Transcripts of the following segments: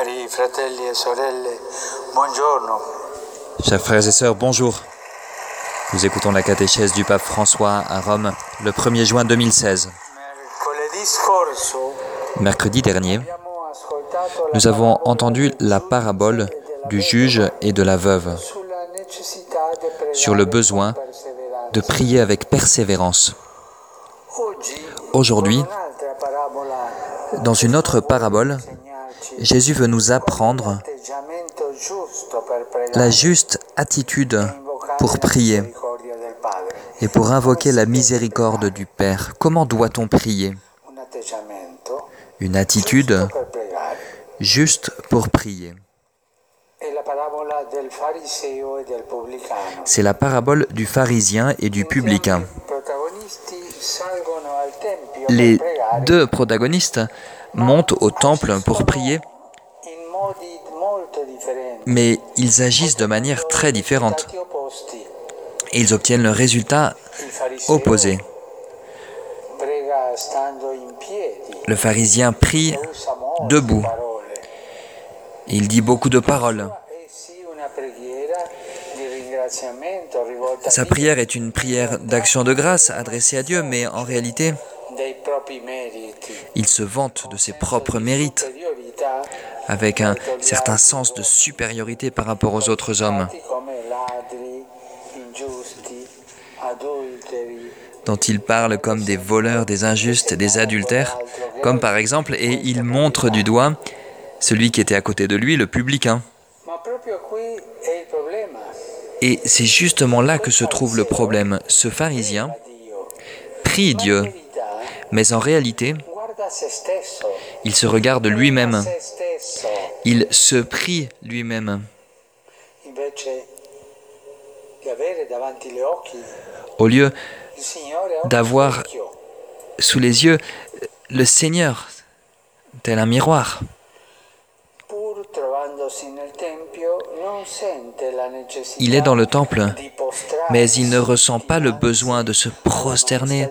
Cari fratelli e sorelle, buongiorno. Chers frères et sœurs, bonjour. Nous écoutons la catéchèse du pape François à Rome le 1er juin 2016. Mercoledì scorso Mercredi dernier, nous avons entendu la parabole du juge et de la veuve sur le besoin de prier avec persévérance. Aujourd'hui, Dans une autre parabole, Jésus veut nous apprendre la juste attitude pour prier et pour invoquer la miséricorde du Père. Comment doit-on prier? Une attitude juste pour prier. C'est la parabole du pharisien et du publicain. Les deux protagonistes montent au temple pour prier, mais ils agissent de manière très différente et ils obtiennent le résultat opposé. Le pharisien prie, debout. il dit beaucoup de paroles. Sa prière est une prière d'action de grâce adressée à Dieu, mais en réalité. Il se vante de ses propres mérites, avec un certain sens de supériorité par rapport aux autres hommes, dont il parle comme des voleurs, des injustes, des adultères, comme par exemple, et il montre du doigt celui qui était à côté de lui, le publicain. Problema. Et c'est justement là que se trouve le problème. Ce pharisien prie Dieu, mais en réalité, il se regarde lui-même, il se prie lui-même. Au lieu D'avoir- sous les yeux le Seigneur, tel un miroir. Il est dans le temple, mais il ne ressent pas le besoin de se prosterner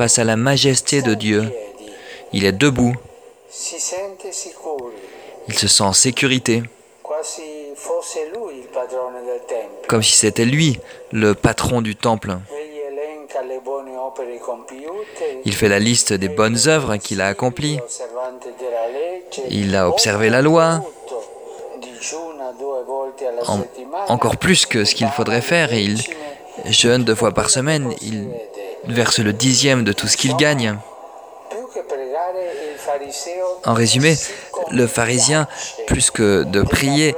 face à la majesté de Dieu. Il est debout, il se sent en sécurité, comme si c'était lui, le patron du temple. Il fait la liste des bonnes œuvres qu'il a accomplies. Il a observé la loi, encore plus que ce qu'il faudrait faire, il jeûne deux fois par semaine, il verse le dixième de tout ce qu'il gagne. En résumé, le pharisien, plus que de prier,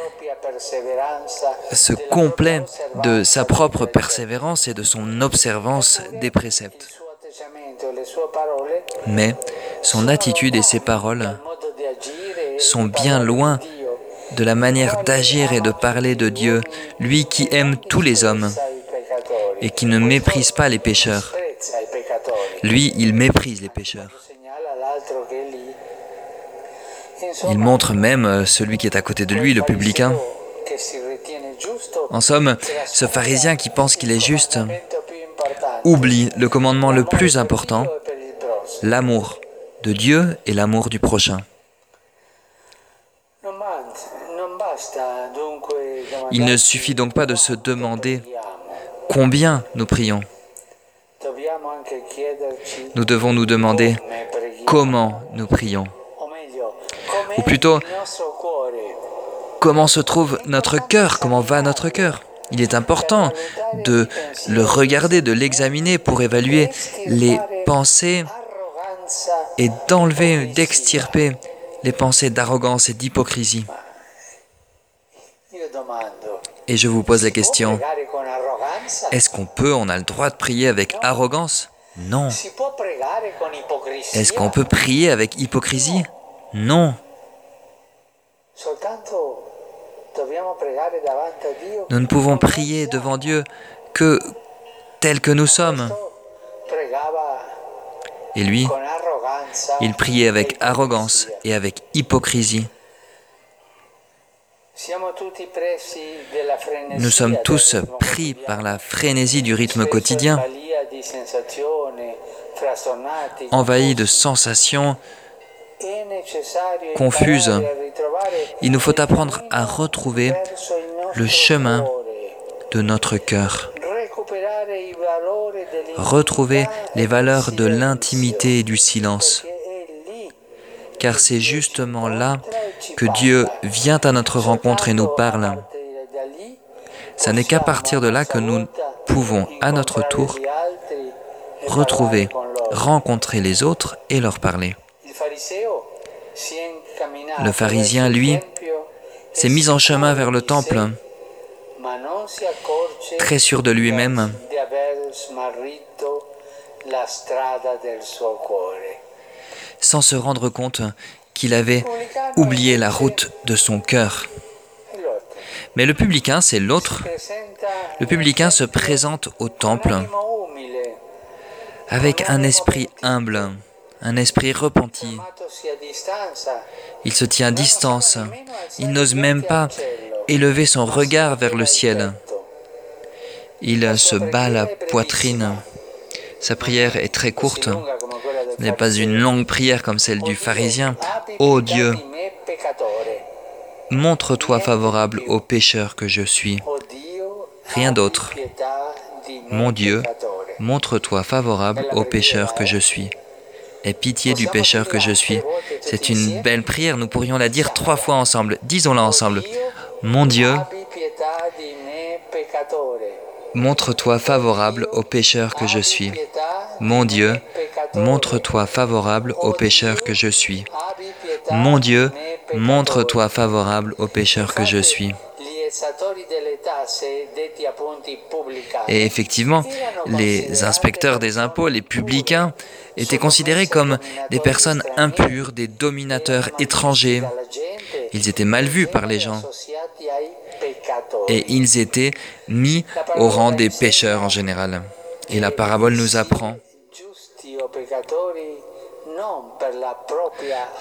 se complaît de sa propre persévérance et de son observance des préceptes. Mais son attitude et ses paroles sont bien loin de la manière d'agir et de parler de Dieu, lui qui aime tous les hommes et qui ne méprise pas les pécheurs. Lui, il méprise les pécheurs. Il montre même euh, celui qui est à côté de lui, le publicain. giusto En somme, ce pharisien qui pense qu'il est juste oublie le commandement le plus important, l'amour de Dieu et l'amour du prochain. Il ne suffit donc pas de se demander combien nous prions. Nous devons nous demander comment nous prions. Ou plutôt-. Comment se trouve notre cœur Comment va notre cœur Il est important de le regarder, de l'examiner pour évaluer les pensées et d'enlever, d'extirper les pensées d'arrogance et d'hypocrisie. Et je vous pose la question, est-ce qu'on peut, on a le droit de prier avec arrogance? Non. Est-ce qu'on peut prier avec hypocrisie? Non. Nous ne pouvons prier devant Dieu que tel que nous sommes. Et lui, il priait avec arrogance et avec hypocrisie. Nous sommes tous pris par la frénésie du rythme quotidien, envahi de sensations È necessario confuse. imparare a ritrovare Il nous faut apprendre à retrouver le chemin de notre cœur, retrouver les valeurs de l'intimité et du silence, car c'est justement là que Dieu vient à notre rencontre et nous parle. Ce n'est qu'à partir de là que nous pouvons à notre tour retrouver, rencontrer les autres et leur parler. Le pharisien, lui, s'est mis en chemin vers le temple, très sûr de lui-même, sans se rendre compte qu'il avait oublié la route de son cœur. Mais le publicain, c'est l'autre. Le publicain se présente au temple avec un esprit humble, un esprit repenti. Il se tient à distance. Il n'ose même pas élever son regard vers le ciel. Il se bat la poitrine. Sa prière est très courte. Ce n'est pas une longue prière comme celle du pharisien. Ô Dieu, montre-toi favorable au pécheur que je suis. Rien d'autre. Mon Dieu, montre-toi favorable au pécheur que je suis. Aie pitié du pécheur que je suis. C'est une belle prière, nous pourrions la dire trois fois ensemble. Disons-la ensemble. Mon Dieu, montre-toi favorable au pécheur que je suis. Mon Dieu, montre-toi favorable au pécheur que je suis. Mon Dieu, montre-toi favorable au pécheur que je suis. Et effectivement, les inspecteurs des impôts, les publicains, étaient considérés comme des personnes impures, des dominateurs étrangers. Ils étaient mal vus par les gens. Et ils étaient mis au rang des pécheurs en général. Et la parabole nous apprend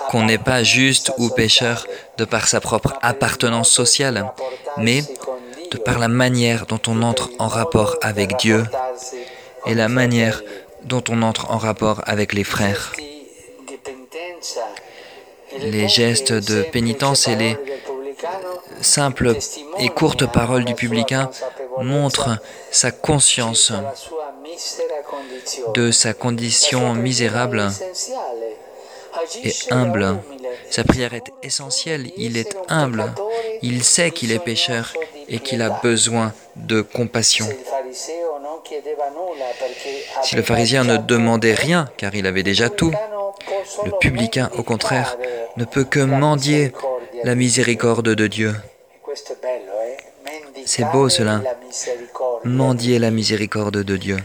qu'on n'est pas juste ou pécheur de par sa propre appartenance sociale, mais par la manière dont on entre en rapport avec Dieu et la manière dont on entre en rapport avec les frères. Les gestes de pénitence et les simples et courtes paroles du publicain montrent sa conscience de sa condition misérable et humble. Sa prière est essentielle, il est humble, il sait qu'il est pécheur et qu'il a besoin de compassion. Si le pharisien ne demandait rien, car il avait déjà tout, le publicain, au contraire, ne peut que mendier la miséricorde de Dieu. C'est beau cela, mendier la miséricorde de Dieu.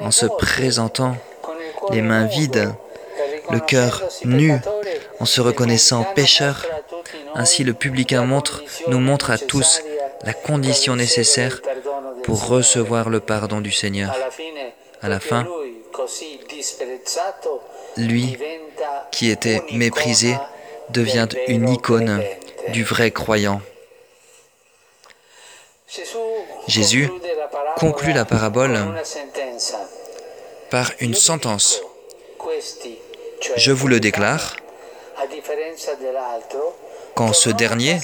En se présentant les mains vides, le cœur nu, en se reconnaissant pécheur, ainsi le publicain montre, nous montre à tous la condition nécessaire pour recevoir le pardon du Seigneur. À la fin, lui qui était méprisé devient une icône du vrai croyant. Jésus conclut la parabole par une sentence. Je vous le déclare, quand ce dernier,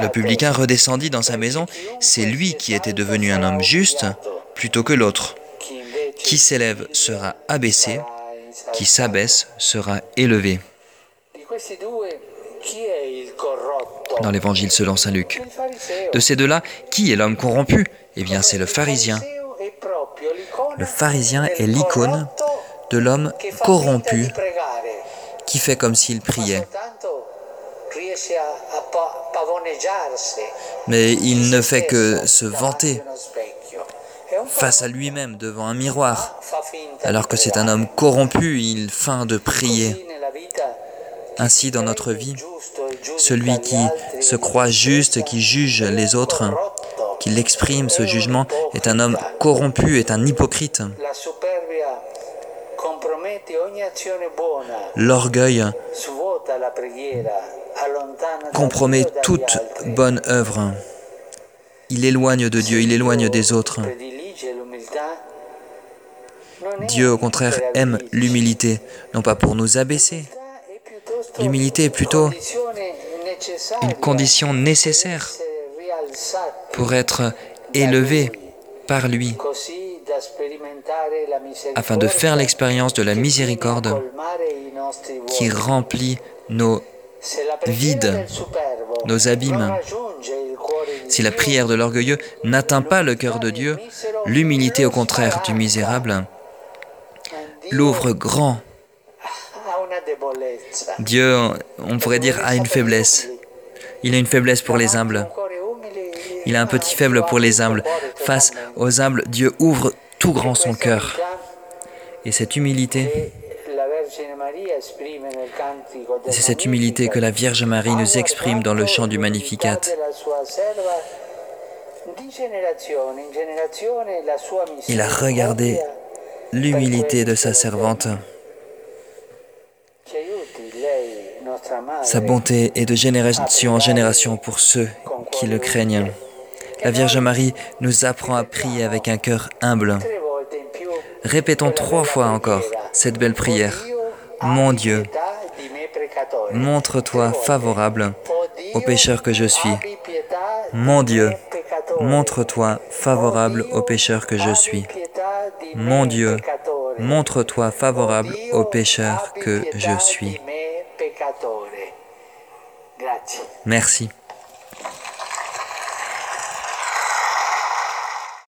le publicain, redescendit dans sa maison, c'est lui qui était devenu un homme juste plutôt que l'autre. Qui s'élève sera abaissé, qui s'abaisse sera élevé. Dans l'évangile selon Saint Luc. De ces deux-là, qui est l'homme corrompu? Eh bien, c'est le pharisien. Le pharisien est l'icône de l'homme corrompu qui fait comme s'il priait. Mais il ne fait que se vanter face à lui-même devant un miroir. Alors que c'est un homme corrompu, il feint de prier. Ainsi dans notre vie, celui qui se croit juste, qui juge les autres, qui l'exprime ce jugement, est un homme corrompu, est un hypocrite. L'orgueil compromet toute bonne œuvre. Il éloigne de Dieu, il éloigne des autres. Dieu, au contraire, aime l'humilité, non pas pour nous abaisser, L'humilité est plutôt une condition nécessaire pour être élevé par lui, afin de faire l'expérience de la miséricorde qui remplit nos vides, nos abîmes. Si la prière de l'orgueilleux n'atteint pas le cœur de Dieu, l'humilité au contraire du misérable l'ouvre grand. Dieu, on pourrait dire, a une faiblesse. Il a une faiblesse pour les humbles. Il a un petit faible pour les humbles. Face aux humbles, Dieu ouvre tout grand son cœur. Et cette humilité, c'est cette humilité que la Vierge Marie nous exprime dans le chant du Magnificat. Il a regardé l'humilité de sa servante. Sa bonté est de génération en génération pour ceux qui le craignent. La Vierge Marie nous apprend à prier avec un cœur humble. Répétons trois fois encore cette belle prière. Mon Dieu, montre-toi favorable au pécheur que je suis. Mon Dieu, montre-toi favorable au pécheur que je suis. Mon Dieu, montre-toi favorable au pécheur que je suis. Merci.